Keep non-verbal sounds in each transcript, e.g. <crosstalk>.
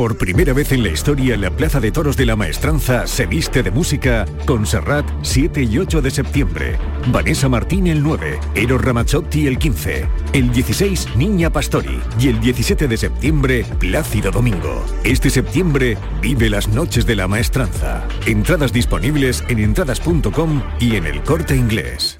Por primera vez en la historia, la Plaza de Toros de la Maestranza se viste de música con Serrat 7 y 8 de septiembre, Vanessa Martín el 9, Eros Ramazzotti el 15, el 16 Niña Pastori y el 17 de septiembre Plácido Domingo. Este septiembre vive las noches de la Maestranza. Entradas disponibles en entradas.com y en el corte inglés.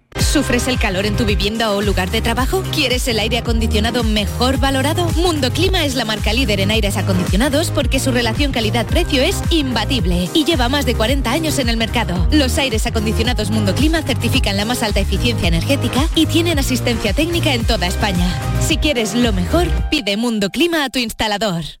¿Sufres el calor en tu vivienda o lugar de trabajo? ¿Quieres el aire acondicionado mejor valorado? Mundo Clima es la marca líder en aires acondicionados porque su relación calidad-precio es imbatible y lleva más de 40 años en el mercado. Los aires acondicionados Mundo Clima certifican la más alta eficiencia energética y tienen asistencia técnica en toda España. Si quieres lo mejor, pide Mundo Clima a tu instalador.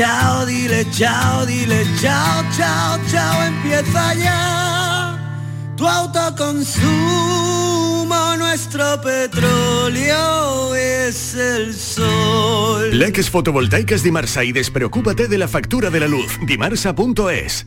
chao, dile chao, dile chao, chao, chao, empieza ya tu autoconsumo, nuestro petróleo es el sol. Leques fotovoltaicas Dimarsa y despreocúpate de la factura de la luz. Dimarsa.es.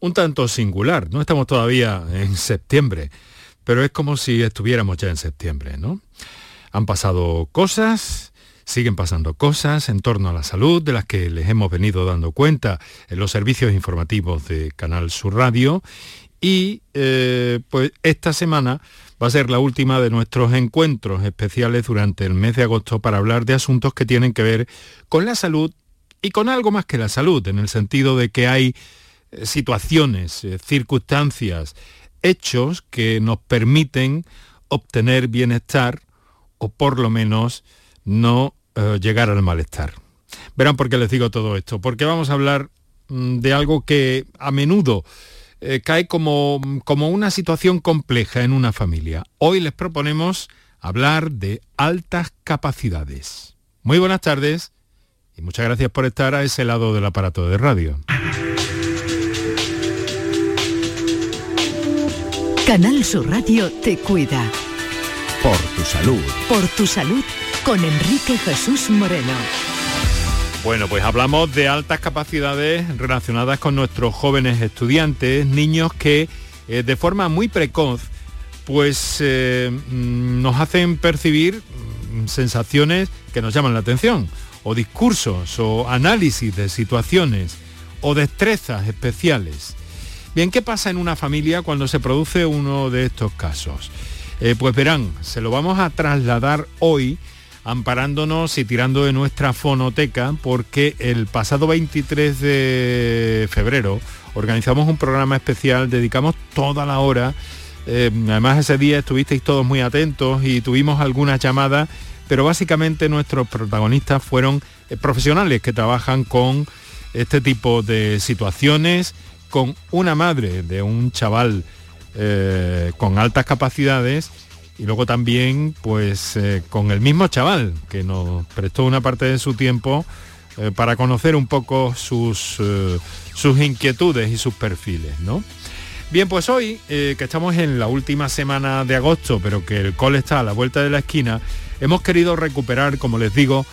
un tanto singular. No estamos todavía en septiembre, pero es como si estuviéramos ya en septiembre, ¿no? Han pasado cosas, siguen pasando cosas en torno a la salud de las que les hemos venido dando cuenta en los servicios informativos de Canal Sur Radio y eh, pues esta semana va a ser la última de nuestros encuentros especiales durante el mes de agosto para hablar de asuntos que tienen que ver con la salud y con algo más que la salud, en el sentido de que hay situaciones, eh, circunstancias, hechos que nos permiten obtener bienestar o por lo menos no eh, llegar al malestar. Verán por qué les digo todo esto, porque vamos a hablar mm, de algo que a menudo cae como, como una situación compleja en una familia. Hoy les proponemos hablar de altas capacidades. Muy buenas tardes y muchas gracias por estar a ese lado del aparato de radio. Canal Sur Radio te cuida. Por tu salud. Por tu salud con Enrique Jesús Moreno. Bueno, pues hablamos de altas capacidades relacionadas con nuestros jóvenes estudiantes, niños que eh, de forma muy precoz pues eh, mm, nos hacen percibir mm, sensaciones que nos llaman la atención, o discursos, o análisis de situaciones, o destrezas especiales. Bien, ¿qué pasa en una familia cuando se produce uno de estos casos? Eh, pues verán, se lo vamos a trasladar hoy amparándonos y tirando de nuestra fonoteca porque el pasado 23 de febrero organizamos un programa especial, dedicamos toda la hora, eh, además ese día estuvisteis todos muy atentos y tuvimos algunas llamadas, pero básicamente nuestros protagonistas fueron eh, profesionales que trabajan con este tipo de situaciones con una madre de un chaval eh, con altas capacidades y luego también pues eh, con el mismo chaval que nos prestó una parte de su tiempo eh, para conocer un poco sus, sus inquietudes y sus perfiles. ¿no? Bien, pues hoy, que estamos en la última semana de agosto, pero que el cole está a la vuelta de la esquina, hemos querido recuperar, como les digo,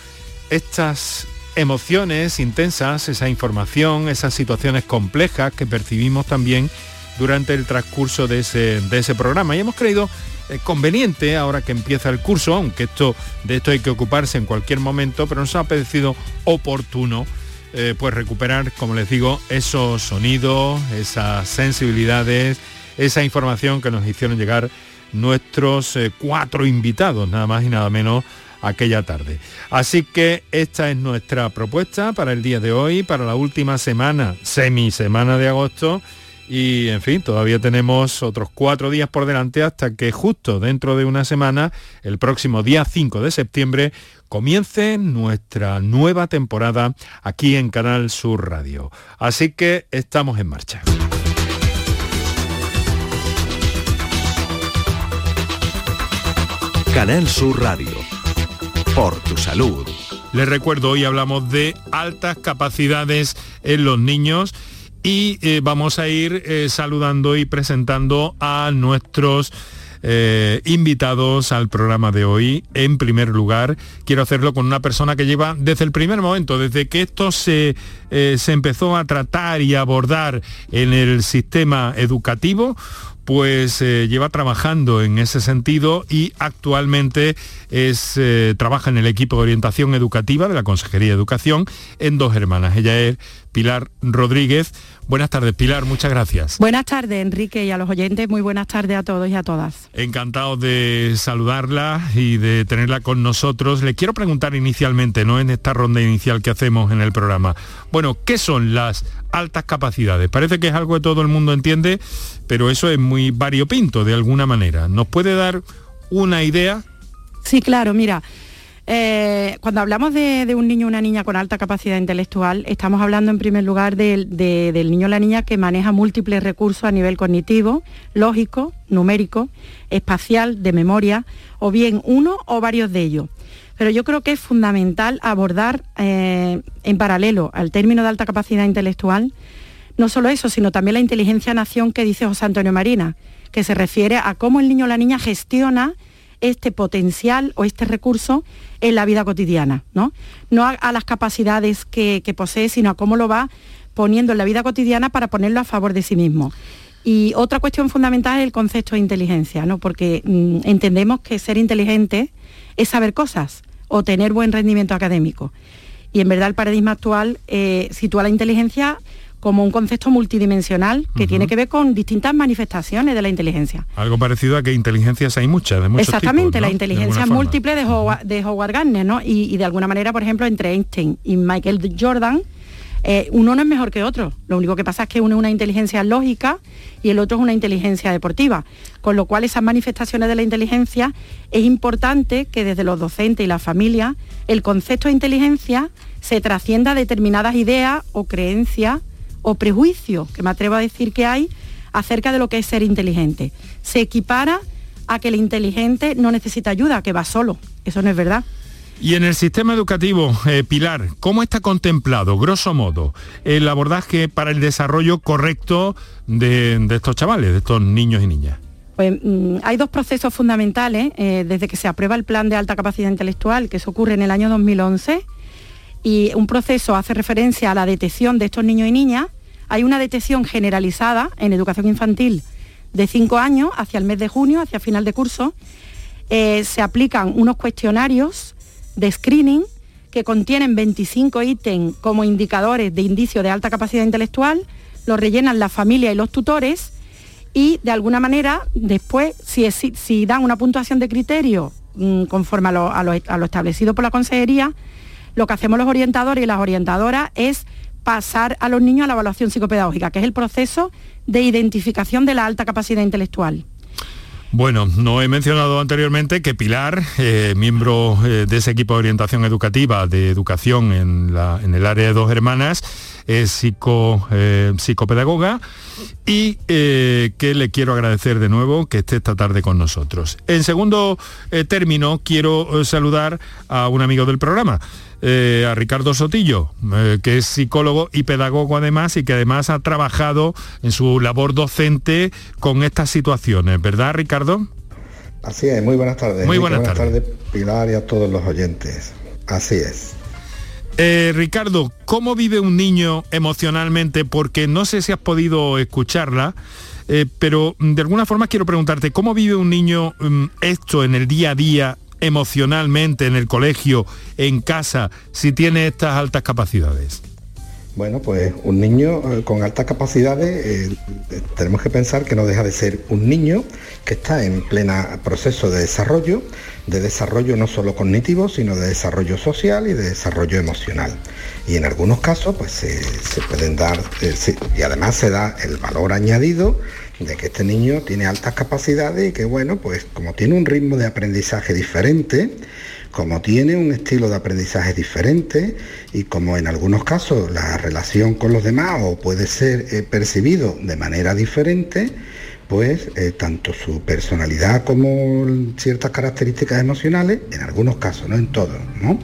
estas emociones intensas, esa información, esas situaciones complejas que percibimos también durante el transcurso de ese, de ese programa. Y hemos creído eh, conveniente ahora que empieza el curso, aunque esto, de esto hay que ocuparse en cualquier momento, pero nos ha parecido oportuno eh, pues recuperar, como les digo, esos sonidos, esas sensibilidades, esa información que nos hicieron llegar nuestros eh, cuatro invitados, nada más y nada menos aquella tarde. Así que esta es nuestra propuesta para el día de hoy, para la última semana, semisemana de agosto. Y en fin, todavía tenemos otros cuatro días por delante hasta que justo dentro de una semana, el próximo día 5 de septiembre, comience nuestra nueva temporada aquí en Canal Sur Radio. Así que estamos en marcha. Canal Sur Radio. Por tu salud. Les recuerdo, hoy hablamos de altas capacidades en los niños y eh, vamos a ir eh, saludando y presentando a nuestros eh, invitados al programa de hoy. En primer lugar, quiero hacerlo con una persona que lleva desde el primer momento, desde que esto se, se empezó a tratar y abordar en el sistema educativo, pues eh, lleva trabajando en ese sentido y actualmente es, trabaja en el equipo de orientación educativa de la Consejería de Educación en Dos Hermanas. Ella es Pilar Rodríguez. Buenas tardes, Pilar, muchas gracias. Buenas tardes, Enrique, y a los oyentes, muy buenas tardes a todos y a todas. Encantado de saludarla y de tenerla con nosotros. Le quiero preguntar inicialmente, ¿no? En esta ronda inicial que hacemos en el programa. Bueno, ¿qué son las altas capacidades? Parece que es algo que todo el mundo entiende, pero eso es muy variopinto de alguna manera. ¿Nos puede dar una idea? Sí, claro, mira. Eh, cuando hablamos de, un niño o una niña con alta capacidad intelectual, estamos hablando en primer lugar del niño o la niña que maneja múltiples recursos a nivel cognitivo, lógico, numérico, espacial, de memoria, o bien uno o varios de ellos. Pero yo creo que es fundamental abordar eh, en paralelo al término de alta capacidad intelectual, no solo eso, sino también la inteligencia-nación que dice José Antonio Marina, que se refiere a cómo el niño o la niña gestiona este potencial o este recurso en la vida cotidiana, ¿no? No a, las capacidades que, posee, sino a cómo lo va poniendo en la vida cotidiana para ponerlo a favor de sí mismo. Y otra cuestión fundamental es el concepto de inteligencia, ¿no? porque mm, entendemos que ser inteligente es saber cosas o tener buen rendimiento académico. Y en verdad el paradigma actual eh, sitúa la inteligencia como un concepto multidimensional que tiene que ver con distintas manifestaciones de la inteligencia. Algo parecido a que inteligencias hay muchas, de muchos Exactamente, la inteligencia múltiple de Howard, de Howard Gardner, ¿no? Y, de alguna manera, por ejemplo, entre Einstein y Michael Jordan, eh, uno no es mejor que otro. Lo único que pasa es que uno es una inteligencia lógica y el otro es una inteligencia deportiva. Con lo cual esas manifestaciones de la inteligencia es importante que desde los docentes y la familia el concepto de inteligencia se trascienda a determinadas ideas o creencias o prejuicio, que me atrevo a decir que hay, acerca de lo que es ser inteligente. Se equipara a que el inteligente no necesita ayuda, que va solo. Eso no es verdad. Y en el sistema educativo, eh, Pilar, ¿cómo está contemplado, grosso modo, el abordaje para el desarrollo correcto de, estos chavales, de estos niños y niñas? Pues mm, hay dos procesos fundamentales eh, desde que se aprueba el plan de alta capacidad intelectual, que eso ocurre en el año 2011, y un proceso hace referencia a la detección de estos niños y niñas. Hay una detección generalizada en educación infantil de 5 años hacia el mes de junio, hacia final de curso. Eh, se aplican unos cuestionarios de screening que contienen 25 ítems como indicadores de indicio de alta capacidad intelectual, los rellenan la familia y los tutores y de alguna manera después, si, si dan una puntuación de criterio mm, conforme a lo establecido por la consejería, lo que hacemos los orientadores y las orientadoras es pasar a los niños a la evaluación psicopedagógica, que es el proceso de identificación de la alta capacidad intelectual. Bueno, no he mencionado anteriormente que Pilar, eh, miembro eh, de ese equipo de orientación educativa de educación en, el área de dos hermanas, es eh, psicopedagoga y que le quiero agradecer de nuevo que esté esta tarde con nosotros. En segundo término, quiero saludar a un amigo del programa, a Ricardo Sotillo, que es psicólogo y pedagogo además y que además ha trabajado en su labor docente con estas situaciones, ¿verdad Ricardo? Así es, muy buenas tardes. Muy buenas, tardes. Pilar, y a todos los oyentes. Así es. Eh, Ricardo, ¿cómo vive un niño emocionalmente? Porque no sé si has podido escucharla, eh, pero de alguna forma quiero preguntarte, ¿cómo vive un niño mm, esto en el día a día, emocionalmente, en el colegio, en casa, si tiene estas altas capacidades? Bueno, pues un niño eh, con altas capacidades, eh, tenemos que pensar que no deja de ser un niño que está en plena proceso de desarrollo, de desarrollo no solo cognitivo, sino de desarrollo social y de desarrollo emocional. Y en algunos casos, pues se, pueden dar, eh, y además se da el valor añadido de que este niño tiene altas capacidades y que, bueno, pues como tiene un ritmo de aprendizaje diferente, como tiene un estilo de aprendizaje diferente y como en algunos casos la relación con los demás o puede ser eh, percibido de manera diferente, pues eh, tanto su personalidad como ciertas características emocionales, en algunos casos, no en todos, ¿no?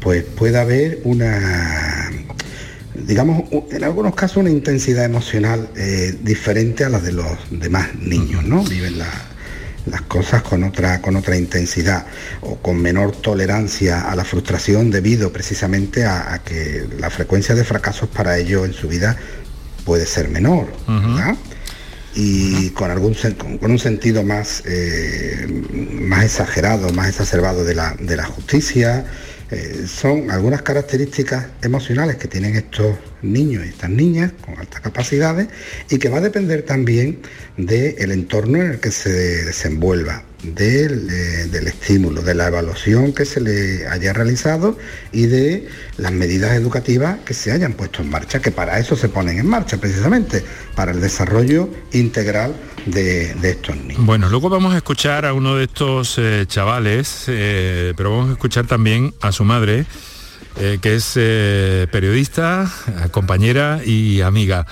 Pues puede haber una digamos, en algunos casos una intensidad emocional eh, diferente a la de los demás niños, ¿no? Viven la, las cosas con otra, con otra intensidad o con menor tolerancia a la frustración debido precisamente a, que la frecuencia de fracasos para ellos en su vida puede ser menor. y con algún con, un sentido más, eh, más exagerado, más exacerbado de la, de la justicia, eh, son algunas características emocionales que tienen estos niños y estas niñas con altas capacidades y que va a depender también del entorno en el que se desenvuelva, del, eh, del, estímulo, de la evaluación que se le haya realizado y de las medidas educativas que se hayan puesto en marcha, que para eso se ponen en marcha precisamente, para el desarrollo integral de, estos niños. Bueno, luego vamos a escuchar a uno de estos eh, chavales, eh, pero vamos a escuchar también a su madre, que es periodista, compañera y amiga.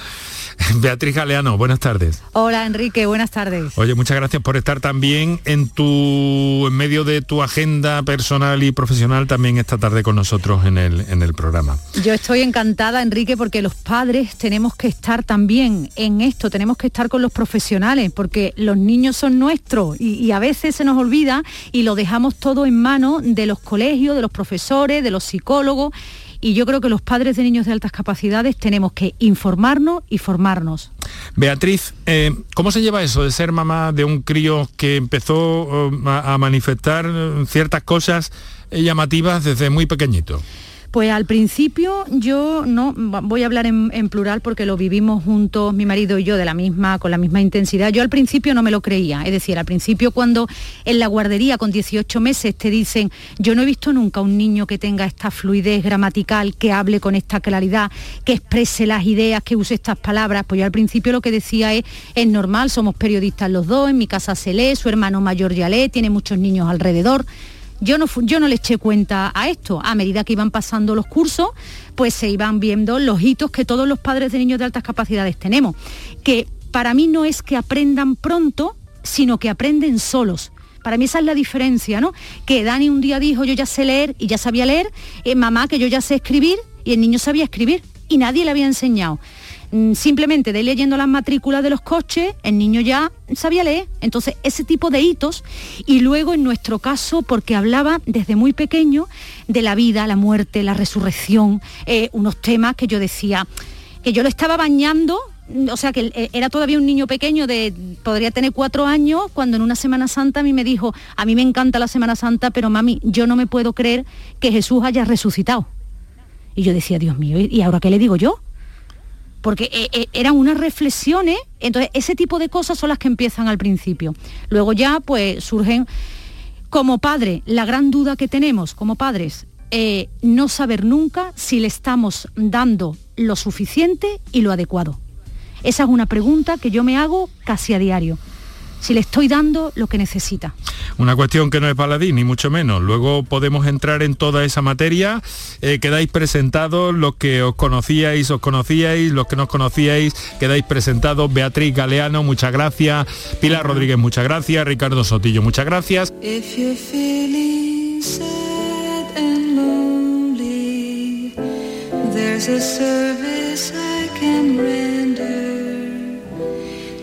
<laughs> Beatriz Galeano, buenas tardes. Hola Enrique, buenas tardes. Oye, muchas gracias por estar también en tu en medio de tu agenda personal y profesional también esta tarde con nosotros en el, en el programa. Yo estoy encantada, Enrique, porque los padres tenemos que estar también en esto, tenemos que estar con los profesionales, porque los niños son nuestros y, y a veces se nos olvida y lo dejamos todo en manos de los colegios, de los profesores, de los psicólogos y yo creo que los padres de niños de altas capacidades tenemos que informarnos y formarnos. Beatriz, eh, ¿cómo se lleva eso de ser mamá de un crío que empezó eh, a manifestar ciertas cosas llamativas desde muy pequeñito? Pues al principio yo no voy a hablar en, plural porque lo vivimos juntos mi marido y yo de la misma con la misma intensidad. Yo al principio no me lo creía, es decir, al principio cuando en la guardería con 18 meses te dicen, "Yo no he visto nunca un niño que tenga esta fluidez gramatical, que hable con esta claridad, que exprese las ideas, que use estas palabras", pues yo al principio lo que decía es, "Es normal, somos periodistas los dos, en mi casa se lee, su hermano mayor ya lee, tiene muchos niños alrededor." Yo no, yo no le eché cuenta a esto. A medida que iban pasando los cursos, pues se iban viendo los hitos que todos los padres de niños de altas capacidades tenemos. Que para mí no es que aprendan pronto, sino que aprenden solos. Para mí esa es la diferencia, ¿no? Que Dani un día dijo, yo ya sé leer y ya sabía leer, eh, mamá que yo ya sé escribir y el niño sabía escribir y nadie le había enseñado. Mm, simplemente de leyendo las matrículas de los coches, el niño ya sabía leer. Entonces, ese tipo de hitos. Y luego, en nuestro caso, porque hablaba desde muy pequeño de la vida, la muerte, la resurrección, eh, unos temas que yo decía, que yo lo estaba bañando mm, o sea que eh, era todavía un niño pequeño de podría tener cuatro años cuando en una Semana Santa a mí me dijo a mí me encanta la Semana Santa pero mami yo no me puedo creer que Jesús haya resucitado y yo decía Dios mío y ahora qué le digo yo porque eh, eh, eran unas reflexiones, entonces ese tipo de cosas son las que empiezan al principio. Luego ya pues surgen como padre, la gran duda que tenemos como padres, eh, no saber nunca si le estamos dando lo suficiente y lo adecuado. Esa es una pregunta que yo me hago casi a diario si le estoy dando lo que necesita. una cuestión que no es baladí, ni mucho menos. Luego podemos entrar en toda esa materia. Eh, quedáis presentados los que os conocíais, os conocíais, los que no os conocíais, quedáis presentados. Beatriz Galeano, muchas gracias. Pilar Rodríguez, muchas gracias. Ricardo Sotillo, muchas gracias.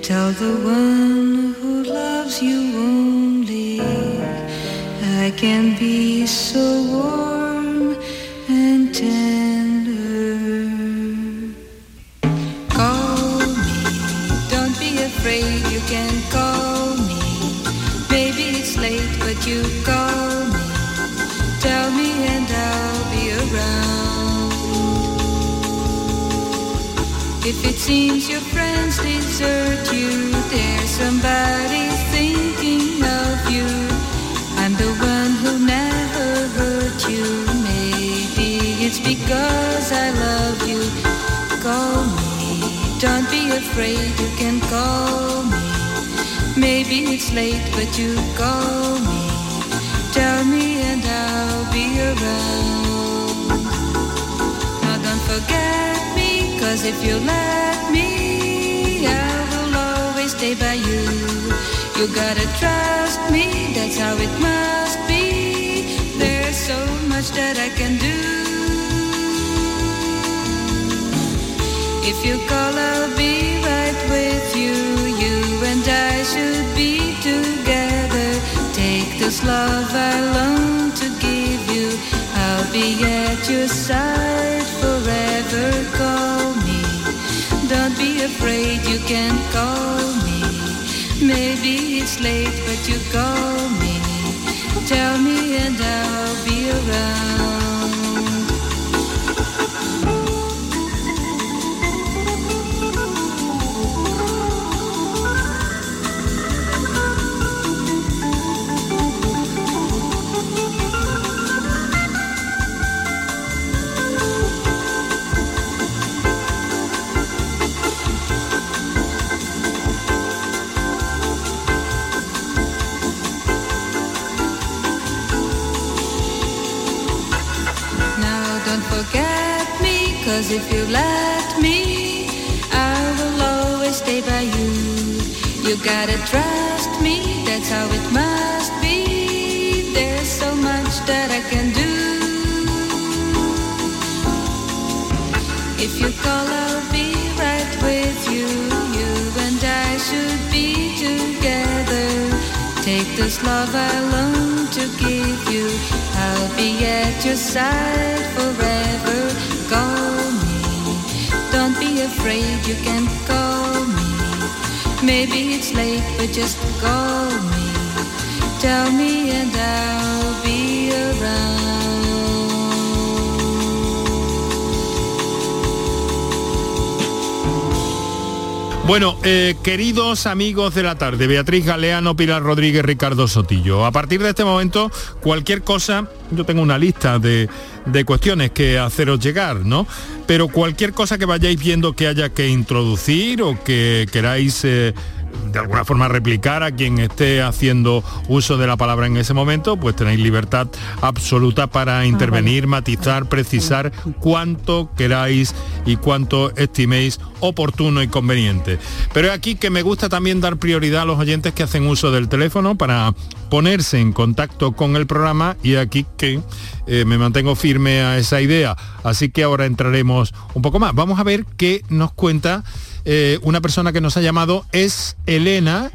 Tell the one you only I can be so warm and tender. Call me, don't be afraid, you can call me. Maybe it's late, but you call me. Tell me and I'll be around. If it seems your friends desert you, there's somebody afraid, you can call me. Maybe it's late, but you call me. Tell me and I'll be around. Now don't forget me, cause if you let me, I will always stay by you. You gotta trust me, that's how it must be. There's so much that I can do. If you call, I'll be right with you. You and I should be together. Take this love I long to give you. I'll be at your side forever. Call me. Don't be afraid, you can call me. Maybe it's late, but you call me. Tell me and I'll be around. If you let me, I will always stay by you. You gotta trust me, that's how it must be. There's so much that I can do. If you call, I'll be right with you. You and I should be together. Take this love I long to give you. I'll be at your side forever. Afraid, you can call me. Maybe it's late, but just call me. Tell me and I'll be around. Bueno, eh, queridos amigos de la tarde, Beatriz Galeano, Pilar Rodríguez, Ricardo Sotillo. A partir de este momento, cualquier cosa, yo tengo una lista de, de cuestiones que haceros llegar, ¿no? Pero cualquier cosa que vayáis viendo que haya que introducir o que queráis... eh, de alguna forma replicar a quien esté haciendo uso de la palabra en ese momento, pues tenéis libertad absoluta para intervenir, matizar, precisar cuánto queráis y cuánto estiméis oportuno y conveniente. Pero es aquí que me gusta también dar prioridad a los oyentes que hacen uso del teléfono para ponerse en contacto con el programa y aquí que eh, me mantengo firme a esa idea. Así que ahora entraremos un poco más. Vamos a ver qué nos cuenta eh, una persona que nos ha llamado, es Elena,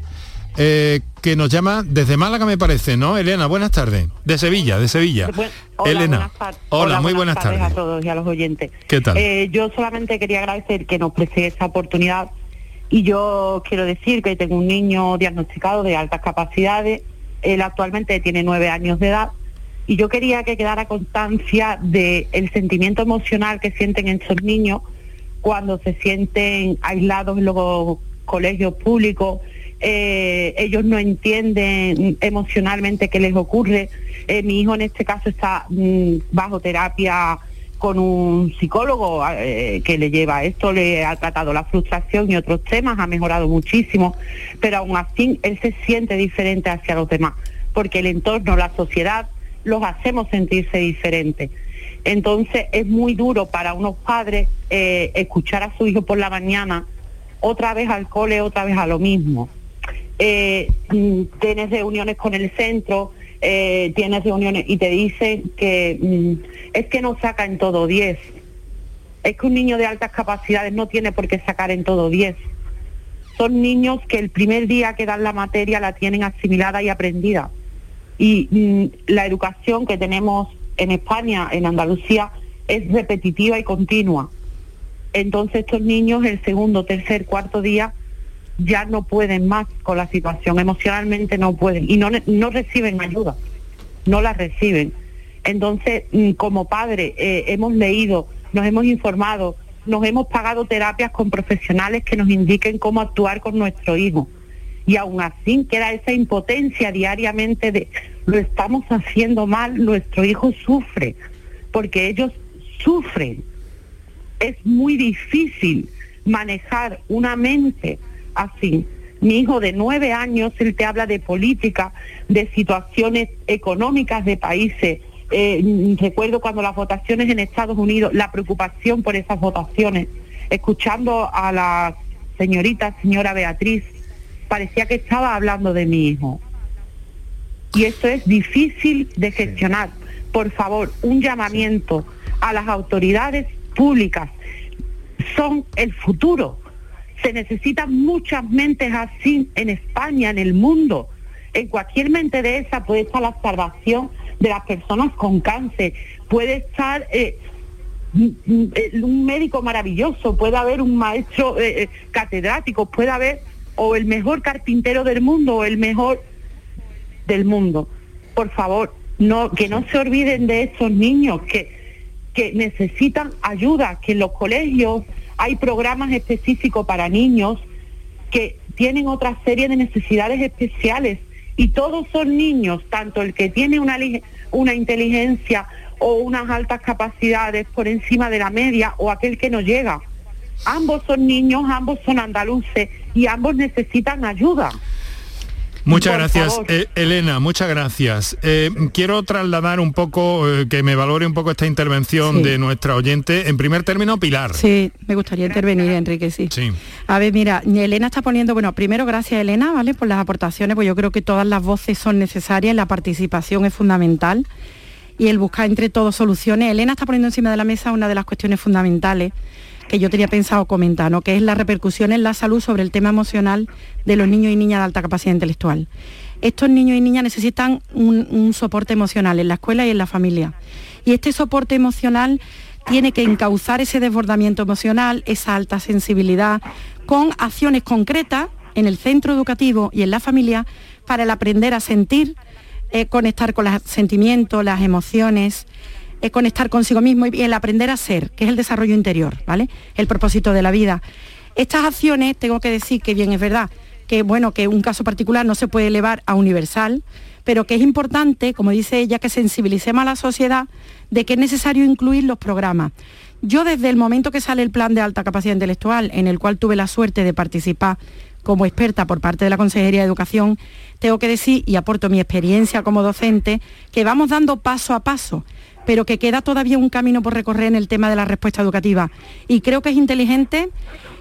eh, que nos llama desde Málaga, me parece, ¿no? Elena, buenas tardes. De Sevilla, de Sevilla. Hola, Elena. buenas Hola, muy buenas tardes. a todos y a los oyentes. ¿Qué tal? Eh, yo solamente quería agradecer que nos presté esta oportunidad y yo quiero decir que tengo un niño diagnosticado de altas capacidades, él actualmente tiene nueve años de edad y yo quería que quedara constancia del sentimiento emocional que sienten estos niños cuando se sienten aislados en los colegios públicos, eh, ellos no entienden emocionalmente qué les ocurre. Eh, mi hijo en este caso está mm, bajo terapia con un psicólogo eh, que le lleva esto, le ha tratado la frustración y otros temas, ha mejorado muchísimo, pero aún así él se siente diferente hacia los demás porque el entorno, la sociedad, los hacemos sentirse diferentes. Entonces es muy duro para unos padres eh, escuchar a su hijo por la mañana otra vez al cole, otra vez a lo mismo. Eh, mm, tienes reuniones con el centro, eh, tienes reuniones y te dicen que mm, es que no saca en todo 10. Es que un niño de altas capacidades no tiene por qué sacar en todo 10. Son niños que el primer día que dan la materia la tienen asimilada y aprendida. Y mm, la educación que tenemos en España, en Andalucía, es repetitiva y continua. Entonces estos niños el segundo, tercer, cuarto día ya no pueden más con la situación, emocionalmente no pueden y no, no reciben ayuda, no la reciben. Entonces, mm, como padre, eh, hemos leído, nos hemos informado, nos hemos pagado terapias con profesionales que nos indiquen cómo actuar con nuestro hijo. Y aún así queda esa impotencia diariamente de lo estamos haciendo mal, nuestro hijo sufre, porque ellos sufren. Es muy difícil manejar una mente así. Mi hijo de nueve años, él te habla de política, de situaciones económicas de países. Eh, recuerdo cuando las votaciones en Estados Unidos, la preocupación por esas votaciones. Escuchando a la señorita, señora Beatriz, parecía que estaba hablando de mi hijo. Y esto es difícil de gestionar. Por favor, un llamamiento a las autoridades públicas. Son el futuro se necesitan muchas mentes así en España, en el mundo. En cualquier mente de esa puede estar la salvación de las personas con cáncer, puede estar eh, un médico maravilloso, puede haber un maestro eh, eh, catedrático, puede haber o el mejor carpintero del mundo o el mejor del mundo. Por favor, no, que no se olviden de esos niños que, que necesitan ayuda, que en los colegios hay programas específicos para niños que tienen otra serie de necesidades especiales y todos son niños, tanto el que tiene una, una inteligencia o unas altas capacidades por encima de la media o aquel que no llega. Ambos son niños, ambos son andaluces y ambos necesitan ayuda. Muchas gracias, eh, Elena, muchas gracias. Eh, quiero trasladar un poco, eh, que me valore un poco esta intervención de nuestra oyente. En primer término, Pilar. Sí, me gustaría intervenir, Enrique, sí. sí. A ver, mira, Elena está poniendo, bueno, primero gracias, Elena, ¿vale? Por las aportaciones, pues yo creo que todas las voces son necesarias, la participación es fundamental y el buscar entre todos soluciones. Elena está poniendo encima de la mesa una de las cuestiones fundamentales que yo tenía pensado comentar, que es la repercusión en la salud sobre el tema emocional de los niños y niñas de alta capacidad intelectual. Estos niños y niñas necesitan un, soporte emocional en la escuela y en la familia. Y este soporte emocional tiene que encauzar ese desbordamiento emocional, esa alta sensibilidad, con acciones concretas en el centro educativo y en la familia para el aprender a sentir, eh, conectar con los sentimientos, las emociones, es conectar consigo mismo y el aprender a ser, que es el desarrollo interior, ¿vale? El propósito de la vida. Estas acciones, tengo que decir que bien es verdad, que bueno, que un caso particular no se puede elevar a universal, pero que es importante, como dice ella, que sensibilicemos a la sociedad de que es necesario incluir los programas. Yo desde el momento que sale el plan de alta capacidad intelectual, en el cual tuve la suerte de participar como experta por parte de la Consejería de Educación, tengo que decir, y aporto mi experiencia como docente, que vamos dando paso a paso pero que queda todavía un camino por recorrer en el tema de la respuesta educativa. Y creo que es inteligente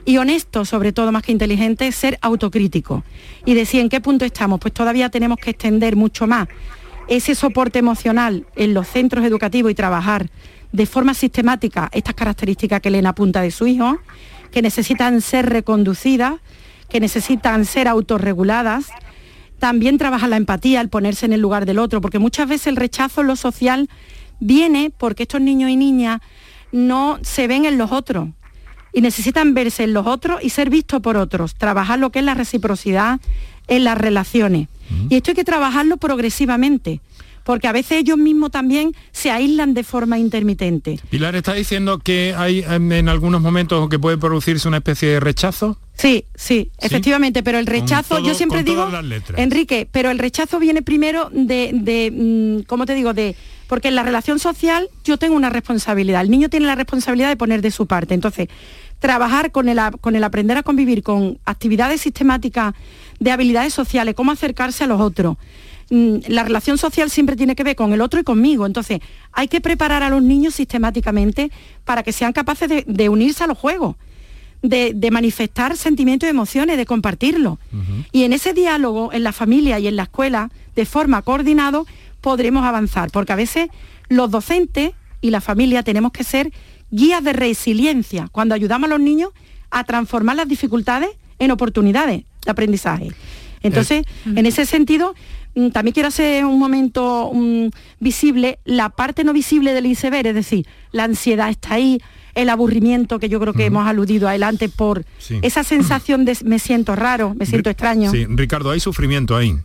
y honesto, sobre todo más que inteligente, ser autocrítico. Y decir en qué punto estamos, pues todavía tenemos que extender mucho más ese soporte emocional en los centros educativos y trabajar de forma sistemática estas características que Elena apunta de su hijo, que necesitan ser reconducidas, que necesitan ser autorreguladas. También trabajar la empatía, el ponerse en el lugar del otro, porque muchas veces el rechazo en lo social viene porque estos niños y niñas no se ven en los otros y necesitan verse en los otros y ser vistos por otros, trabajar lo que es la reciprocidad en las relaciones. Y esto hay que trabajarlo progresivamente, porque a veces ellos mismos también se aíslan de forma intermitente. Pilar está diciendo que hay en algunos momentos que puede producirse una especie de rechazo. Sí, sí, efectivamente, pero el rechazo, yo siempre digo, Enrique, pero el rechazo viene primero de, de mm, ¿cómo te digo?, de porque en la relación social yo tengo una responsabilidad, el niño tiene la responsabilidad de poner de su parte. Entonces, trabajar con el, con el aprender a convivir, con actividades sistemáticas de habilidades sociales, cómo acercarse a los otros, la relación social siempre tiene que ver con el otro y conmigo. Entonces, hay que preparar a los niños sistemáticamente para que sean capaces de, de unirse a los juegos. De, de manifestar sentimientos y emociones, de compartirlo. Y en ese diálogo, en la familia y en la escuela, de forma coordinado, podremos avanzar, porque a veces los docentes y la familia tenemos que ser guías de resiliencia cuando ayudamos a los niños a transformar las dificultades en oportunidades de aprendizaje. Entonces, en ese sentido, mm, también quiero hacer un momento mm, visible la parte no visible del iceberg, es decir, la ansiedad está ahí, el aburrimiento que yo creo que hemos aludido adelante por Sí. esa sensación de me siento raro, me siento extraño. Sí, Ricardo, hay sufrimiento ahí.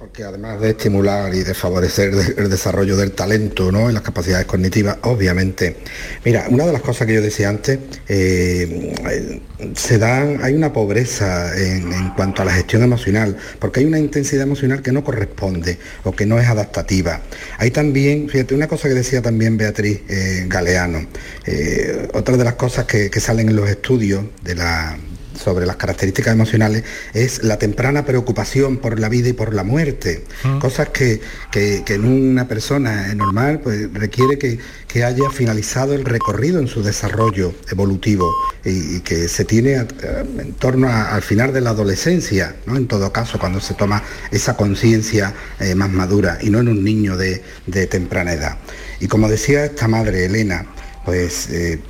Porque además de estimular y de favorecer el desarrollo del talento ¿no? en las capacidades cognitivas, obviamente. Mira, una de las cosas que yo decía antes, eh, eh, se dan, hay una pobreza en, cuanto a la gestión emocional, porque hay una intensidad emocional que no corresponde o que no es adaptativa. Hay también, fíjate, una cosa que decía también Beatriz eh, Galeano, eh, otra de las cosas que salen en los estudios de la sobre las características emocionales es la temprana preocupación por la vida y por la muerte. Cosas que, que- que en una persona normal pues, requiere que, que haya finalizado el recorrido en su desarrollo evolutivo y, y que se tiene a- eh, en torno a- al final de la adolescencia, ¿no? en todo caso, cuando se toma esa conciencia eh, más madura y no en un niño de, de temprana edad. Y como decía esta madre, Elena, pues eh,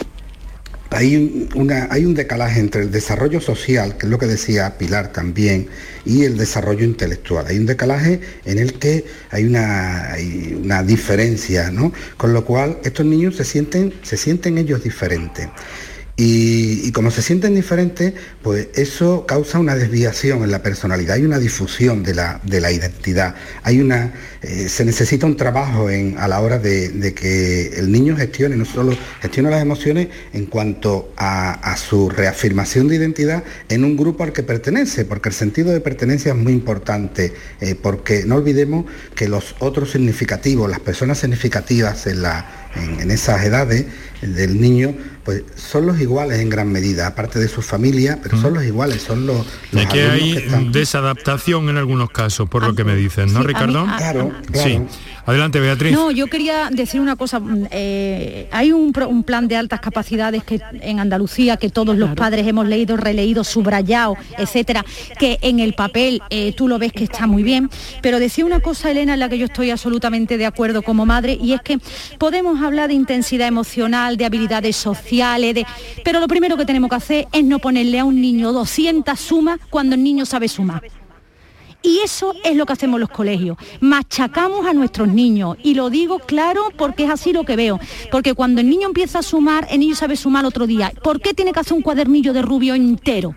hay un, una- hay un decalaje entre el desarrollo social, que es lo que decía Pilar también, y el desarrollo intelectual. Hay un decalaje en el que hay una, hay una diferencia, ¿no? Con lo cual estos niños se sienten, se sienten ellos diferentes. Y, como se sienten diferentes, pues eso causa una desviación en la personalidad, hay una difusión de la, de la identidad, hay una, eh, se necesita un trabajo en- a la hora de, que el niño gestione, no solo gestione las emociones en cuanto a, su reafirmación de identidad en un grupo al que pertenece, porque el sentido de pertenencia es muy importante, eh, porque no olvidemos que los otros significativos, las personas significativas en, la, en esas edades del niño, pues son los iguales en gran medida, aparte de su familia, pero son los iguales, son los, los De que hay que están- desadaptación en algunos casos, por lo que me dicen, ¿no, sí, a mí- Ricardo? a- Claro, Sí. claro. Adelante, Beatriz. No, yo quería decir una cosa. mm, eh, hay un plan de altas capacidades que en Andalucía que todos los padres hemos leído, releído, subrayado, etcétera, que en el papel eh, tú lo ves que está muy bien. Pero decía una cosa, Elena, en la que yo estoy absolutamente de acuerdo como madre, y es que podemos hablar de intensidad emocional, de habilidades sociales, pero lo primero que tenemos que hacer es no ponerle a un niño 200 sumas cuando el niño sabe sumar. Y eso es lo que hacemos los colegios. Machacamos a nuestros niños. Y lo digo claro porque es así lo que veo. Porque cuando el niño empieza a sumar, el niño sabe sumar otro día. ¿Por qué tiene que hacer un cuadernillo de rubio entero?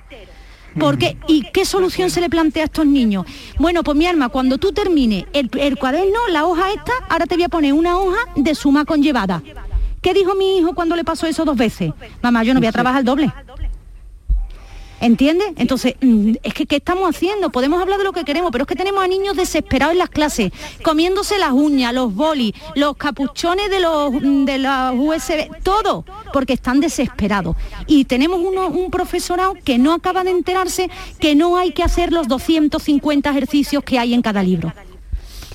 ¿Por qué? ¿Y qué solución se le plantea a estos niños? Bueno, pues mi arma, cuando tú termines el, el cuaderno, la hoja esta, ahora te voy a poner una hoja de suma conllevada. ¿Qué dijo mi hijo cuando le pasó eso dos veces? Mamá, yo no voy a trabajar el doble. ¿Entiendes? Entonces, mm, es que ¿qué estamos haciendo? Podemos hablar de lo que queremos, pero es que tenemos a niños desesperados en las clases, comiéndose las uñas, los bolis, los capuchones de los mm, de las USB, todo, porque están desesperados. Y tenemos uno, un profesorado que no acaba de enterarse que no hay que hacer los 250 ejercicios que hay en cada libro.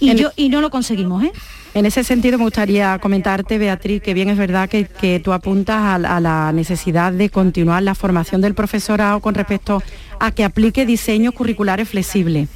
Y, yo, y no lo conseguimos, ¿eh? En ese sentido me gustaría comentarte, Beatriz, que bien es verdad que, que tú apuntas a, a la necesidad de continuar la formación del profesorado con respecto a que aplique diseños curriculares flexibles.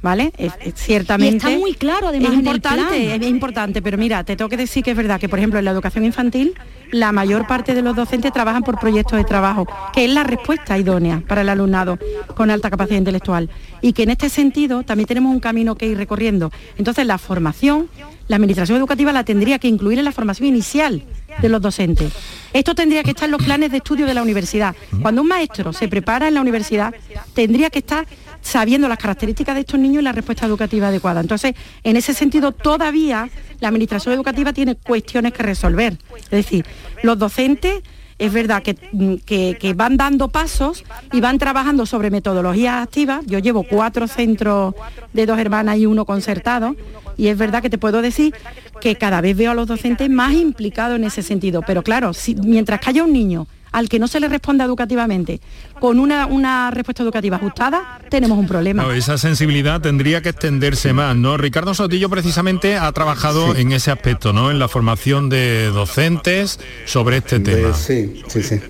¿Vale? Es- es ciertamente. Y está muy claro, además, Es importante, es importante, pero mira, te tengo que decir que es verdad que, por ejemplo, en la educación infantil, la mayor parte de los docentes trabajan por proyectos de trabajo, que es la respuesta idónea para el alumnado con alta capacidad intelectual. Y que en este sentido también tenemos un camino que ir recorriendo. Entonces, la formación, la administración educativa la tendría que incluir en la formación inicial de los docentes. Esto tendría que estar en los planes de estudio de la universidad. Cuando un maestro se prepara en la universidad, tendría que estar sabiendo las características de estos niños y la respuesta educativa adecuada. Entonces, en ese sentido, todavía la administración educativa tiene cuestiones que resolver. Es decir, los docentes es verdad que, mm, que- que van dando pasos y van trabajando sobre metodologías activas. Yo llevo cuatro centros de dos hermanas y uno concertado y es verdad que te puedo decir que cada vez veo a los docentes más implicados en ese sentido. Pero claro, mientras que haya un niño al que no se le responda educativamente con una, una respuesta educativa ajustada, tenemos un problema. No, esa sensibilidad tendría que extenderse más, ¿no? Ricardo Sotillo precisamente ha trabajado en ese aspecto, ¿no? En la formación de docentes sobre este tema. Sí, sí, sí.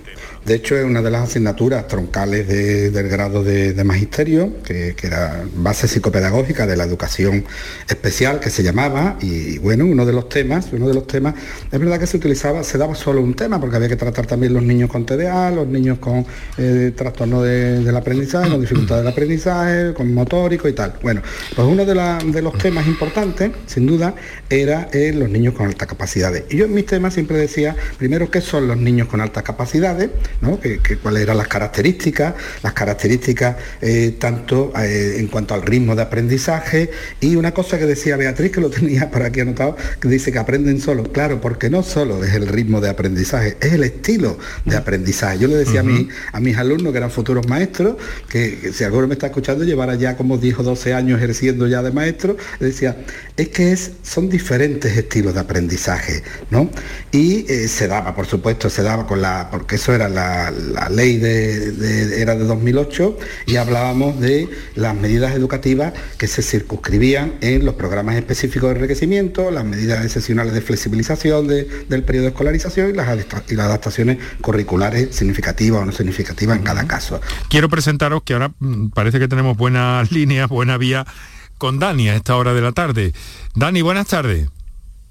De hecho, es una de las asignaturas troncales de- del grado de, magisterio, que, era base psicopedagógica de la educación especial, que se llamaba, y bueno, uno de los temas, uno de los temas, es verdad que se utilizaba, se daba solo un tema, porque había que tratar también los niños con TDA, los niños con eh, trastorno de- del aprendizaje, con dificultad del aprendizaje, con motórico y tal. Bueno, pues uno de los temas importantes, sin duda, era eh, los niños con altas capacidades. Y yo en mis temas siempre decía, primero, qué son los niños con altas capacidades, ¿no? Que- que cuáles eran las características, las características eh, tanto eh, en cuanto al ritmo de aprendizaje y una cosa que decía Beatriz, que lo <laughs> tenía por aquí anotado, que dice que aprenden solo. Claro, porque no solo es el ritmo de aprendizaje, es el estilo de aprendizaje. Yo le decía a, mi- a mis alumnos, que eran futuros maestros, que, que si alguno me está escuchando, llevara ya como 10 o 12 años ejerciendo ya de maestro, le decía, es que es, son diferentes estilos de aprendizaje, ¿no? Y eh, se daba, por supuesto, se daba con la, porque eso era la, la ley de, de- era de 2008 y hablábamos de las medidas educativas que se circunscribían en los programas específicos de enriquecimiento, las medidas excepcionales de flexibilización de- del periodo de escolarización y las, adapta- y las adaptaciones curriculares significativas o no significativas en cada caso. Quiero presentaros que ahora mm, parece que tenemos buenas <laughs> líneas, buena vía con Dani a esta hora de la tarde. Dani, buenas tardes.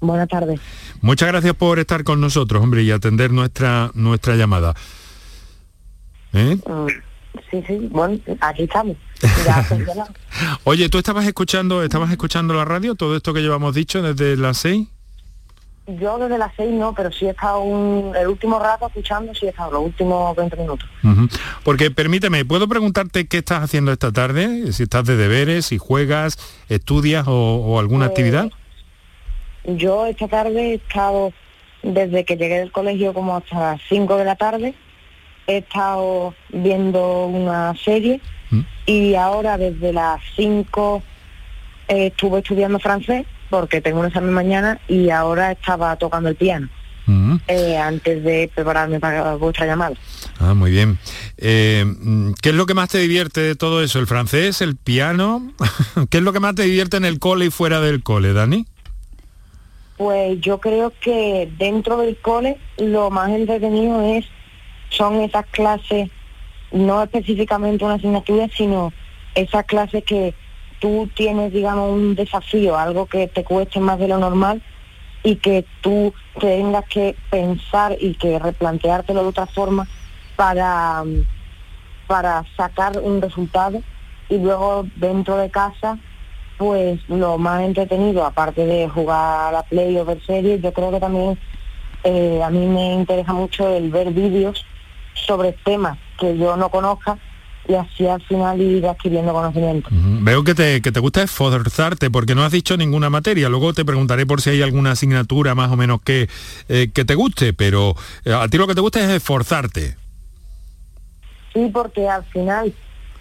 Buenas tardes. Muchas gracias por estar con nosotros, hombre, y atender nuestra nuestra llamada. ¿Eh? Mm, Sí, sí, bueno, aquí estamos. Ya <laughs> funcionado. Oye, ¿tú estabas escuchando, estabas escuchando la radio, todo esto que llevamos dicho desde las seis? Yo desde las seis no, pero sí he estado un- el último rato escuchando, sí he estado los últimos 20 minutos. Porque permíteme, ¿puedo preguntarte qué estás haciendo esta tarde? Si estás de deberes, si juegas, estudias o, o alguna Pues, actividad. Yo esta tarde he estado, desde que llegué del colegio como hasta las 5 de la tarde, he estado viendo una serie y ahora desde las 5 eh, estuve estudiando francés porque tengo un examen mañana y ahora estaba tocando el piano eh, antes de prepararme para vuestra llamada. Ah, muy bien. Eh, mm, ¿Qué es lo que más te divierte de todo eso? ¿El francés, el piano? <laughs> ¿Qué es lo que más te divierte en el cole y fuera del cole, Dani? Pues yo creo que dentro del cole lo más entretenido es son esas clases, no específicamente una asignatura, sino esas clases que tú tienes, digamos, un desafío, algo que te cueste más de lo normal y que tú tengas que pensar y que replanteártelo de otra forma para, para sacar un resultado. Y luego dentro de casa pues lo más entretenido, aparte de jugar a la play o ver series, yo creo que también eh, a mí me interesa mucho el ver vídeos sobre temas que yo no conozca y así al final ir adquiriendo conocimiento. Veo que te, que te gusta esforzarte porque no has dicho ninguna materia. Luego te preguntaré por si hay alguna asignatura más o menos que, eh, que te guste, pero eh, a ti lo que te gusta es esforzarte. Sí, porque al final,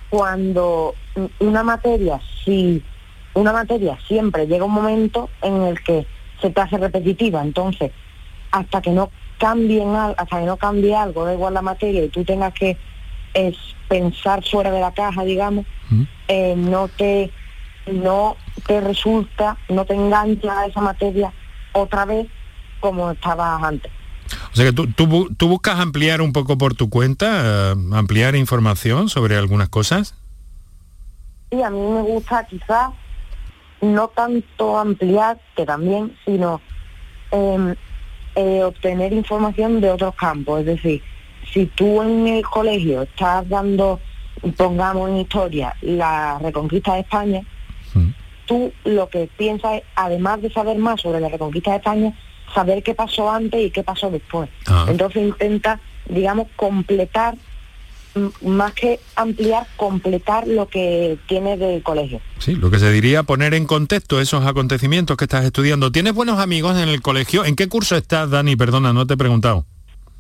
cuando una materia, si una materia siempre llega un momento en el que se te hace repetitiva, entonces hasta que no cambien hasta que no cambie algo, da igual la materia, y tú tengas que es, pensar fuera de la caja, digamos, eh, no te no te resulta, no te engancha a esa materia otra vez como estabas antes. O sea que tú, tú tú buscas ampliar un poco por tu cuenta, eh, ampliar información sobre algunas cosas. Y a mí me gusta quizás no tanto ampliar, que también, sino em, eh, obtener información de otros campos. Es decir, si tú en el colegio estás dando, pongamos en historia, la reconquista de España, tú lo que piensas es, además de saber más sobre la reconquista de España, saber qué pasó antes y qué pasó después. Entonces intenta, digamos, completar, más que ampliar, completar lo que tienes del colegio. Sí, lo que se diría poner en contexto esos acontecimientos que estás estudiando. ¿Tienes buenos amigos en el colegio? ¿En qué curso estás, Dani? Perdona, no te he preguntado.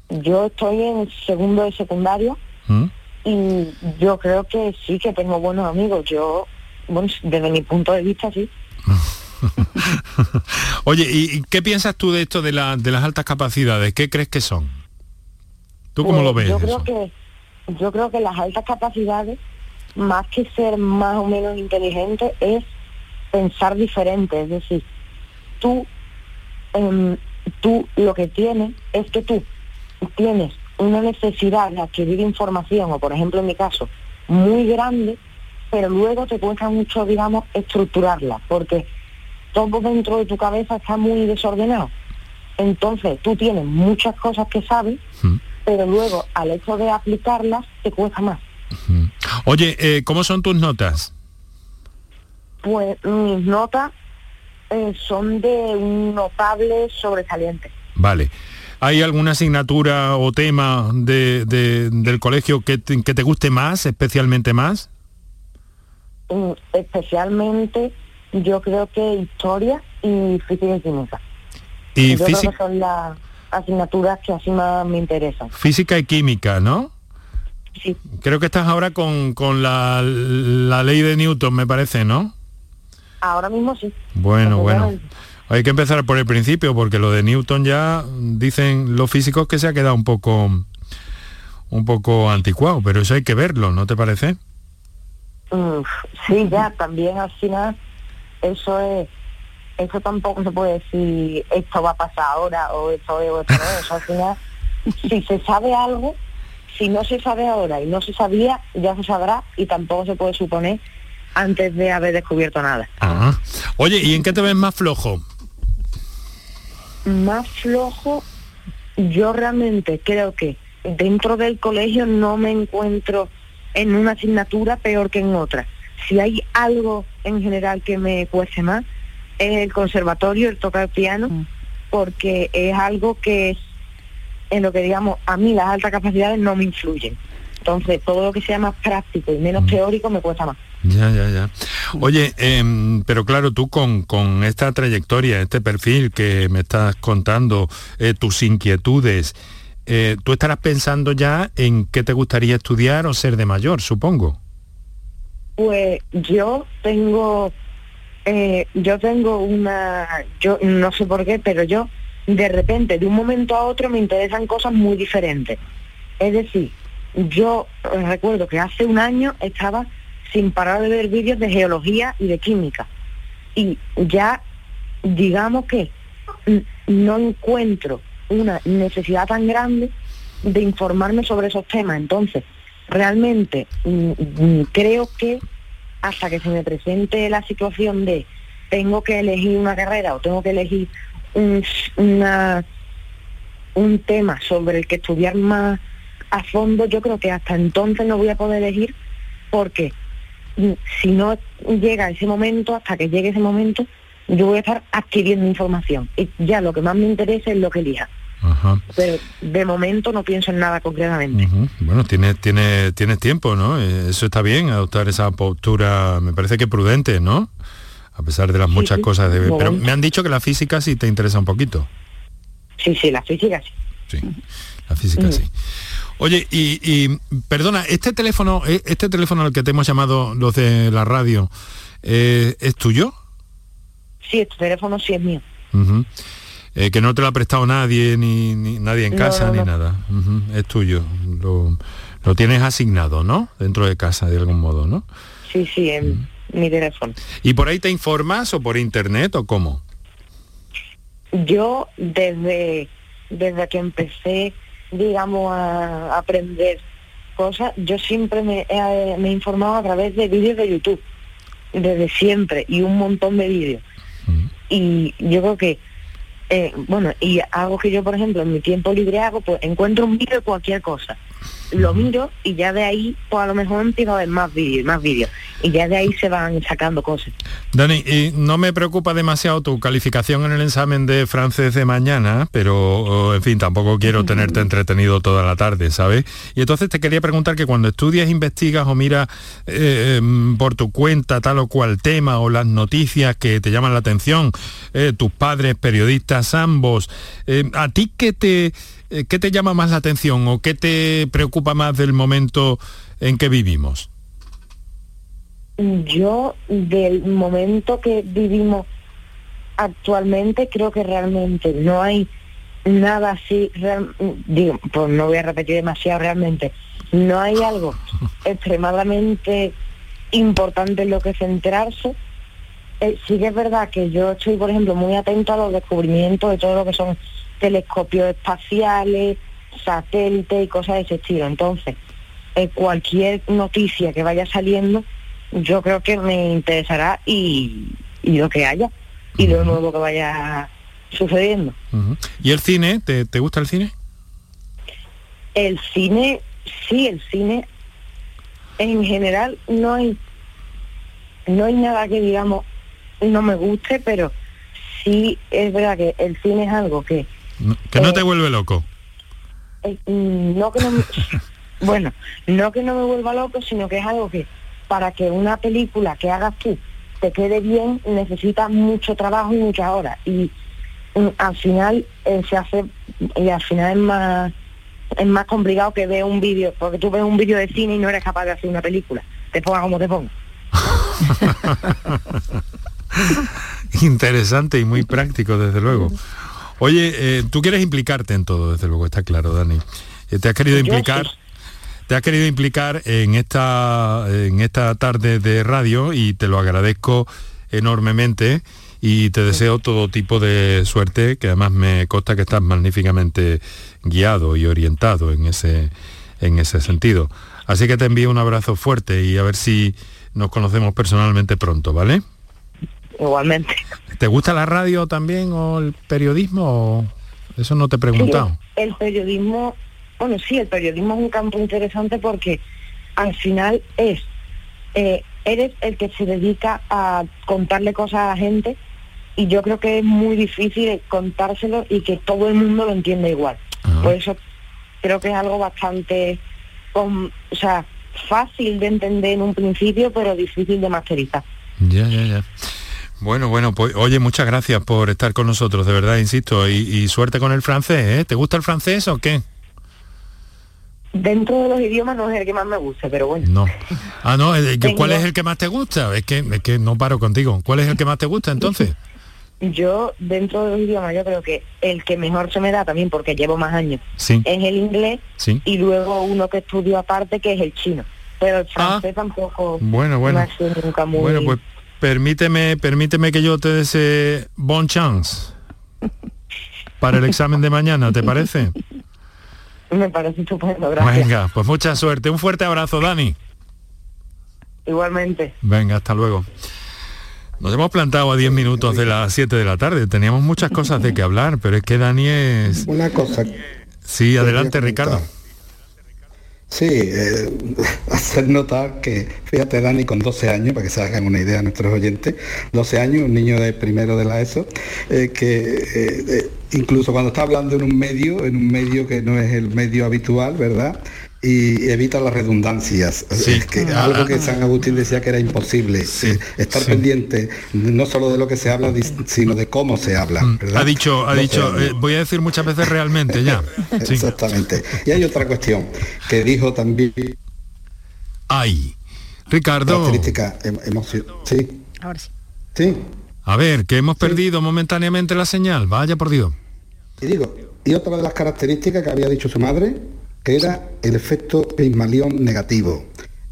Yo estoy en segundo de secundario ¿Mm? y yo creo que sí que tengo buenos amigos. Yo, bueno, desde mi punto de vista, sí. <laughs> Oye, ¿y, qué piensas tú de esto de, la- de las altas capacidades? ¿Qué crees que son? ¿Tú cómo Pues lo ves? Yo eso? creo que yo creo que las altas capacidades, más que ser más o menos inteligente, es pensar diferente. Es decir, tú, em, tú lo que tienes es que tú tienes una necesidad de adquirir información, o por ejemplo en mi caso, muy grande, pero luego te cuesta mucho, digamos, estructurarla, porque todo dentro de tu cabeza está muy desordenado. Entonces tú tienes muchas cosas que sabes, pero luego al hecho de aplicarlas te cuesta más. Oye, eh, ¿cómo son tus notas? Pues mis notas eh, son de un notable sobresaliente. Vale. ¿Hay alguna asignatura o tema de, de- del colegio que te, que te guste más, especialmente más? Mm, Especialmente yo creo que historia y física y química. Y yo creo que son las asignaturas que así más me interesan. física y química, ¿no? Sí. Creo que estás ahora con, con la, la ley de Newton, me parece, ¿no? Ahora mismo sí. Bueno, bueno. Hay que empezar por el principio, porque lo de Newton ya dicen los físicos que se ha quedado un poco un poco anticuado, pero eso hay que verlo, ¿no te parece? Mm, sí, ya, también al final eso es, eso tampoco se puede decir esto va a pasar ahora o esto es o esto no es. Eso al final, <laughs> si se sabe algo, si no se sabe ahora y no se sabía, ya se sabrá y tampoco se puede suponer antes de haber descubierto nada. Oye, ¿y en qué te ves más flojo? Más flojo, yo realmente creo que dentro del colegio no me encuentro en una asignatura peor que en otra. Si hay algo en general que me cueste más, es el conservatorio, el tocar piano, porque es algo que es en lo que digamos a mí las altas capacidades no me influyen. Entonces todo lo que sea más práctico y menos teórico me cuesta más. Ya, ya, ya. Oye, em, pero claro, tú con, con esta trayectoria, este perfil que me estás contando, eh, tus inquietudes, eh, tú estarás pensando ya en qué te gustaría estudiar o ser de mayor, supongo. Pues yo tengo, eh, yo tengo una, yo no sé por qué, pero yo de repente, de un momento a otro, me interesan cosas muy diferentes. Es decir, yo recuerdo que hace un año estaba sin parar de ver vídeos de geología y de química. Y ya, digamos que no encuentro una necesidad tan grande de informarme sobre esos temas. Entonces, realmente mm, mm, creo que hasta que se me presente la situación de tengo que elegir una carrera o tengo que elegir un, una, un tema sobre el que estudiar más a fondo, yo creo que hasta entonces no voy a poder elegir porque mm, si no llega ese momento, hasta que llegue ese momento, yo voy a estar adquiriendo información. Y ya lo que más me interesa es lo que elija. Ajá. Pero de momento no pienso en nada concretamente. Bueno, tienes, tienes, tienes tiempo, ¿no? Eh, Eso está bien, adoptar esa postura, me parece que prudente, ¿no? A pesar de las muchas sí. cosas. De... Pero me han dicho que la física sí te interesa un poquito. Sí, sí, la física sí. La física Mm. sí. Oye, y, y, perdona, este teléfono, eh, este teléfono al que te hemos llamado los de la radio, eh, ¿es tuyo? Sí, este teléfono sí es mío. Eh, que no te lo ha prestado nadie, ni, ni nadie en casa, no, ni nada. Es tuyo. Lo, lo tienes asignado, ¿no? Dentro de casa, de algún modo, ¿no? Sí, sí, en mi teléfono. ¿Y por ahí te informas o por internet o cómo? Yo desde, desde que empecé, digamos, a aprender cosas, yo siempre me he, me he informado a través de vídeos de YouTube, desde siempre, y un montón de vídeos. Y yo creo que, eh, bueno, y algo que yo, por ejemplo, en mi tiempo libre hago, pues encuentro un vídeo de cualquier cosa. Lo miro y ya de ahí, pues a lo mejor empiezo a ver más vídeos, más vídeos. Y ya de ahí se van sacando cosas. Dani, y no me preocupa demasiado tu calificación en el examen de francés de mañana, pero en fin, tampoco quiero tenerte entretenido toda la tarde, ¿sabes? Y entonces te quería preguntar que cuando estudias, investigas o miras eh, em, por tu cuenta tal o cual tema o las noticias que te llaman la atención, eh, tus padres, periodistas, ambos, eh, ¿a ti qué te, qué te llama más la atención o qué te preocupa más del momento en que vivimos? Yo, del momento que vivimos actualmente, creo que realmente no hay nada así, real- digo, pues no voy a repetir demasiado realmente, no hay algo <laughs> extremadamente importante en lo que centrarse. Eh, sí que es verdad que yo estoy, por ejemplo, muy atento a los descubrimientos de todo lo que son telescopios espaciales, satélites y cosas de ese estilo. Entonces, eh, cualquier noticia que vaya saliendo, yo creo que me interesará y, y lo que haya, y lo nuevo que vaya sucediendo. ¿Y el cine? ¿Te, te gusta el cine? El cine, sí, el cine en general no hay no hay nada que digamos no me guste, pero sí es verdad que el cine es algo que No- que no te vuelve loco. Eh, mm, no que no me- <laughs> bueno, no que no me vuelva loco, sino que es algo que para que una película que hagas tú te quede bien necesita mucho trabajo y muchas horas y mm, al final eh, se hace y al final es más es más complicado que ver un vídeo, porque tú ves un vídeo de cine y no eres capaz de hacer una película, te ponga como te ponga. <laughs> Interesante y muy práctico, desde luego. Oye, eh, tú quieres implicarte en todo, desde luego, está claro, Dani. Eh, te has querido implicar, te has querido implicar en esta, en esta tarde de radio y te lo agradezco enormemente y te deseo todo tipo de suerte, que además me consta que estás magníficamente guiado y orientado en ese, en ese sentido. Así que te envío un abrazo fuerte y a ver si nos conocemos personalmente pronto, ¿vale? Igualmente. ¿Te gusta la radio también o el periodismo? o Eso no te he preguntado. El periodismo, bueno, sí, el periodismo es un campo interesante porque al final es, eh, eres el que se dedica a contarle cosas a la gente y yo creo que es muy difícil contárselo y que todo el mundo lo entienda igual. Por eso creo que es algo bastante, o sea, fácil de entender en un principio, pero difícil de masterizar. Ya, ya, ya. Bueno, bueno, pues oye, muchas gracias por estar con nosotros, de verdad, insisto, y, y suerte con el francés, ¿eh? ¿Te gusta el francés o qué? Dentro de los idiomas no es el que más me gusta, pero bueno. No. Ah, no, eh, <laughs> ¿cuál es el que más te gusta? Es que, es que no paro contigo. ¿Cuál es el que más te gusta entonces? <laughs> Yo, dentro de los idiomas, yo creo que el que mejor se me da también, porque llevo más años, Sí. es el inglés Sí. y luego uno que estudio aparte, que es el chino. Pero el francés tampoco Ah. Bueno, bueno. nunca muy... Bueno, pues permíteme, permíteme que yo te desee bon chance para el examen de mañana, ¿te parece? Me parece estupendo, gracias. Venga, pues mucha suerte. Un fuerte abrazo, Dani. Igualmente. Venga, hasta luego. Nos hemos plantado a 10 minutos de las 7 de la tarde. Teníamos muchas cosas de que hablar, pero es que Dani es... Una cosa. Sí, adelante, Ricardo. Sí, eh, <laughs> hacer notar que, fíjate Dani, con 12 años, para que se hagan una idea nuestros oyentes, 12 años, un niño de primero de la ESO, eh, que eh, incluso cuando está hablando en un medio, en un medio que no es el medio habitual, ¿verdad? Y evita las redundancias. Es que algo que San Agustín decía que era imposible. eh, estar pendiente no solo de lo que se habla, sino de cómo se habla. ¿verdad? Ha dicho, ha 12 dicho, eh, voy a decir muchas veces realmente ya. <laughs> Sí. Exactamente. Y hay otra cuestión que dijo también. Ay, Ricardo. Característica em- emocio- Sí, Ahora sí. sí. A ver, que hemos perdido momentáneamente la señal. Vaya por Dios. Y digo, y otra de las características que había dicho su madre, que era el efecto Pigmalión negativo.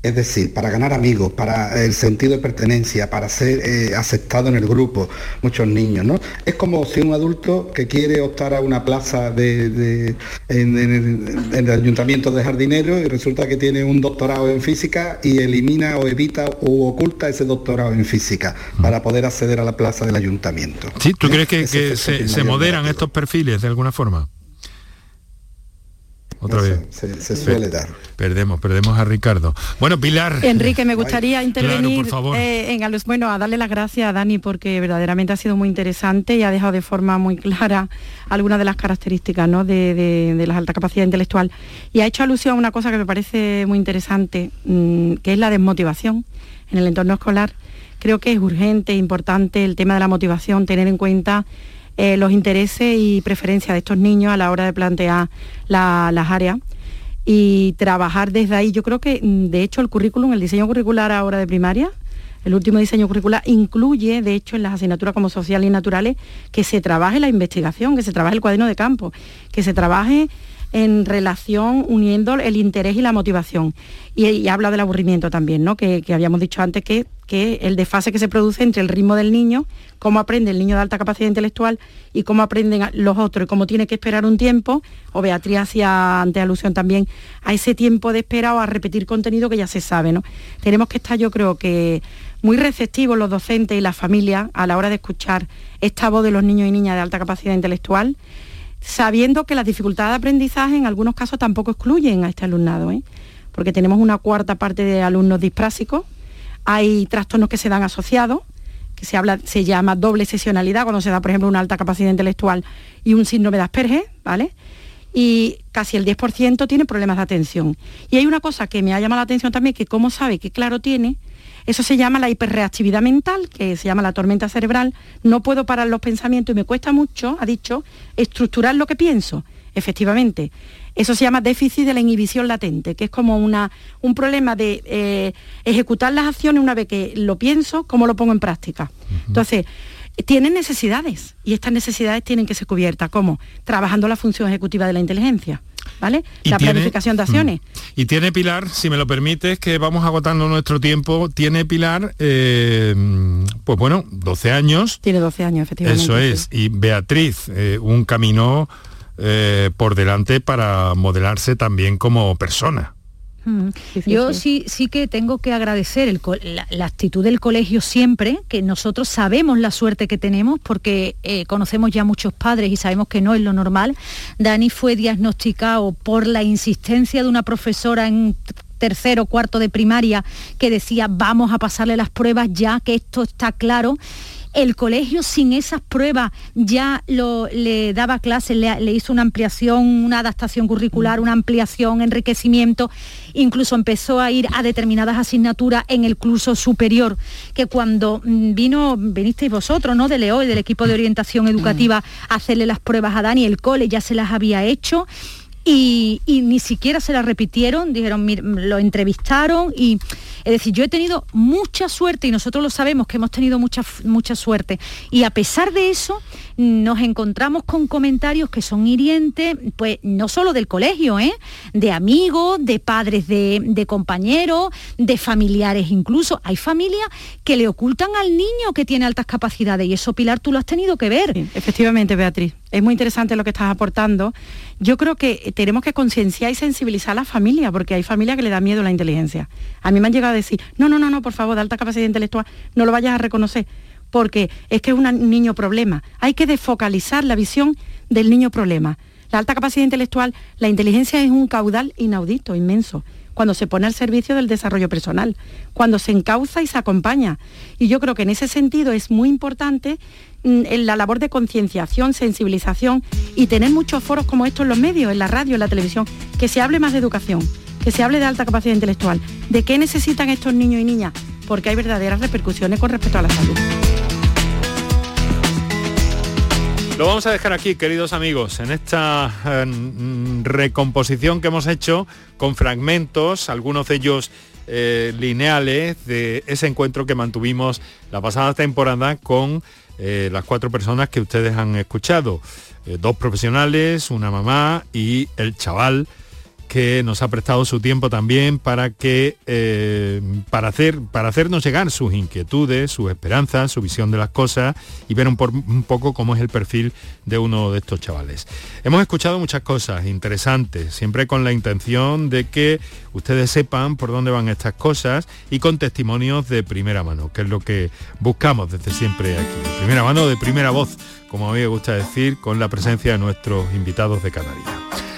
Es decir, para ganar amigos, para el sentido de pertenencia, para ser eh, aceptado en el grupo, muchos niños, ¿no? Es como si un adulto que quiere optar a una plaza de, de- en, en el, en el ayuntamiento de jardinero y resulta que tiene un doctorado en física y elimina o evita o oculta ese doctorado en física para poder acceder a la plaza del ayuntamiento. ¿Sí? ¿Tú crees que, se, moderan estos perfiles de alguna forma? Otra vez. se- se suele dar. Perdemos, perdemos a Ricardo. Bueno, Pilar. Enrique, me gustaría intervenir Claro, por favor. eh, en algo- bueno, a darle las gracias a Dani porque verdaderamente ha sido muy interesante y ha dejado de forma muy clara algunas de las características ¿no? de, de- de la alta capacidad intelectual y ha hecho alusión a una cosa que me parece muy interesante, mm, que es la desmotivación en el entorno escolar. Creo que es urgente, importante el tema de la motivación, tener en cuenta eh, los intereses y preferencias de estos niños a la hora de plantear la- las áreas y trabajar desde ahí. Yo creo que, mm, de hecho, el currículum, el diseño curricular ahora de primaria, el último diseño curricular incluye, de hecho, en las asignaturas como sociales y naturales, que se trabaje la investigación, que se trabaje el cuaderno de campo, que se trabaje en relación uniendo el interés y la motivación. Y, habla del aburrimiento también, ¿no? Que, habíamos dicho antes que, que, el desfase que se produce entre el ritmo del niño, cómo aprende el niño de alta capacidad intelectual y cómo aprenden los otros y cómo tiene que esperar un tiempo, o Beatriz hacía ante alusión también a ese tiempo de espera o a repetir contenido que ya se sabe, ¿no? Tenemos que estar, yo creo que muy receptivos los docentes y las familias a la hora de escuchar esta voz de los niños y niñas de alta capacidad intelectual sabiendo que las dificultades de aprendizaje en algunos casos tampoco excluyen a este alumnado, ¿eh? porque tenemos una cuarta parte de alumnos disprásicos, hay trastornos que se dan asociados, que se, habla, se llama doble sesionalidad, cuando se da, por ejemplo, una alta capacidad intelectual y un síndrome de Asperger, ¿vale? Y casi el 10% tiene problemas de atención. Y hay una cosa que me ha llamado la atención también, que cómo sabe que claro tiene, eso se llama la hiperreactividad mental, que se llama la tormenta cerebral. No puedo parar los pensamientos y me cuesta mucho, ha dicho, estructurar lo que pienso. Efectivamente. Eso se llama déficit de la inhibición latente, que es como una, un problema de eh, ejecutar las acciones una vez que lo pienso, cómo lo pongo en práctica. Entonces, tienen necesidades y estas necesidades tienen que ser cubiertas. ¿Cómo? Trabajando la función ejecutiva de la inteligencia. ¿Vale? La planificación de acciones. Mm. Y tiene Pilar, si me lo permites, que vamos agotando nuestro tiempo, tiene Pilar, eh, pues bueno, 12 años. Tiene 12 años, efectivamente. Eso es. Y Beatriz, eh, un camino eh, por delante para modelarse también como persona. Yo sí. sí. que tengo que agradecer la, actitud del colegio siempre, que nosotros sabemos la suerte que tenemos porque eh, conocemos ya muchos padres y sabemos que no es lo normal. Dani fue diagnosticado por la insistencia de una profesora en tercero, cuarto de primaria que decía vamos a pasarle las pruebas ya que esto está claro el colegio sin esas pruebas ya lo, le daba clases, le, hizo una ampliación, una adaptación curricular, una ampliación, enriquecimiento, incluso empezó a ir a determinadas asignaturas en el curso superior, que cuando mm, vino, vinisteis vosotros, ¿no? De Leo y del equipo de orientación educativa a hacerle las pruebas a Dani, el cole ya se las había hecho y, ni siquiera se la repitieron, dijeron, lo entrevistaron y es decir, yo he tenido mucha suerte y nosotros lo sabemos que hemos tenido mucha, mucha suerte. Y a pesar de eso nos encontramos con comentarios que son hirientes, pues no solo del colegio, ¿eh? de amigos, de padres de, compañeros, de familiares incluso. Hay familias que le ocultan al niño que tiene altas capacidades y eso, Pilar, tú lo has tenido que ver. efectivamente, Beatriz. Es muy interesante lo que estás aportando. Yo creo que tenemos que concienciar y sensibilizar a la familia, porque hay familias que le da miedo la inteligencia. A mí me han llegado a decir, no, no, no, no, por favor, de alta capacidad intelectual, no lo vayas a reconocer porque es que es un niño problema. Hay que desfocalizar la visión del niño problema. La alta capacidad intelectual, la inteligencia es un caudal inaudito, inmenso, cuando se pone al servicio del desarrollo personal, cuando se encauza y se acompaña. Y yo creo que en ese sentido es muy importante mm, la labor de concienciación, sensibilización y tener muchos foros como estos en los medios, en la radio, en la televisión, que se hable más de educación, que se hable de alta capacidad intelectual, de qué necesitan estos niños y niñas, porque hay verdaderas repercusiones con respecto a la salud. Lo vamos a dejar aquí, queridos amigos, en esta eh, recomposición que hemos hecho con fragmentos, algunos de ellos eh, lineales, de ese encuentro que mantuvimos la pasada temporada con eh, las cuatro personas que ustedes han escuchado. dos profesionales, una mamá y el chaval que nos ha prestado su tiempo también para que eh, para hacer para hacernos llegar sus inquietudes, sus esperanzas, su visión de las cosas y ver un, un, poco cómo es el perfil de uno de estos chavales. Hemos escuchado muchas cosas interesantes, siempre con la intención de que ustedes sepan por dónde van estas cosas y con testimonios de primera mano, que es lo que buscamos desde siempre aquí. De primera mano, de primera voz, como a mí me gusta decir, con la presencia de nuestros invitados de cada día.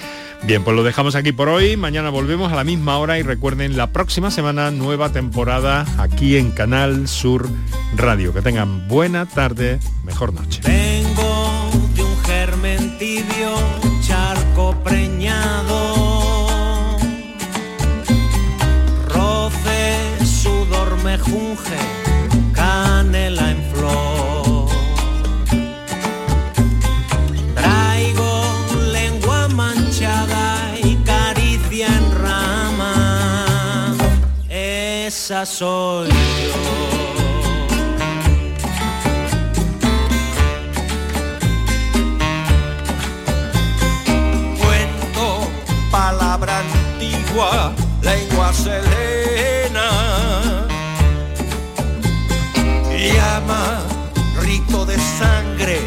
Bien, pues lo dejamos aquí por hoy. Mañana volvemos a la misma hora y recuerden la próxima semana nueva temporada aquí en Canal Sur Radio. Que tengan buena tarde, mejor noche. Vengo de un germen tibio, charco preñado. Roce, sudor, canela soy yo. Cuento palabra antigua, lengua selena. Llama, rito de sangre,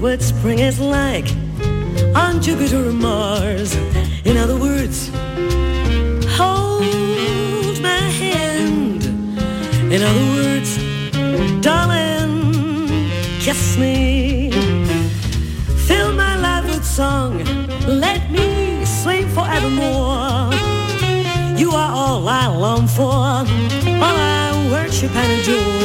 what spring is like on Jupiter or Mars. In other words, hold my hand. In other words, darling, kiss me. Fill my life with song. Let me sing forevermore. You are all I long for, all I worship and adore.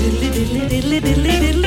diddly diddly diddly diddly diddly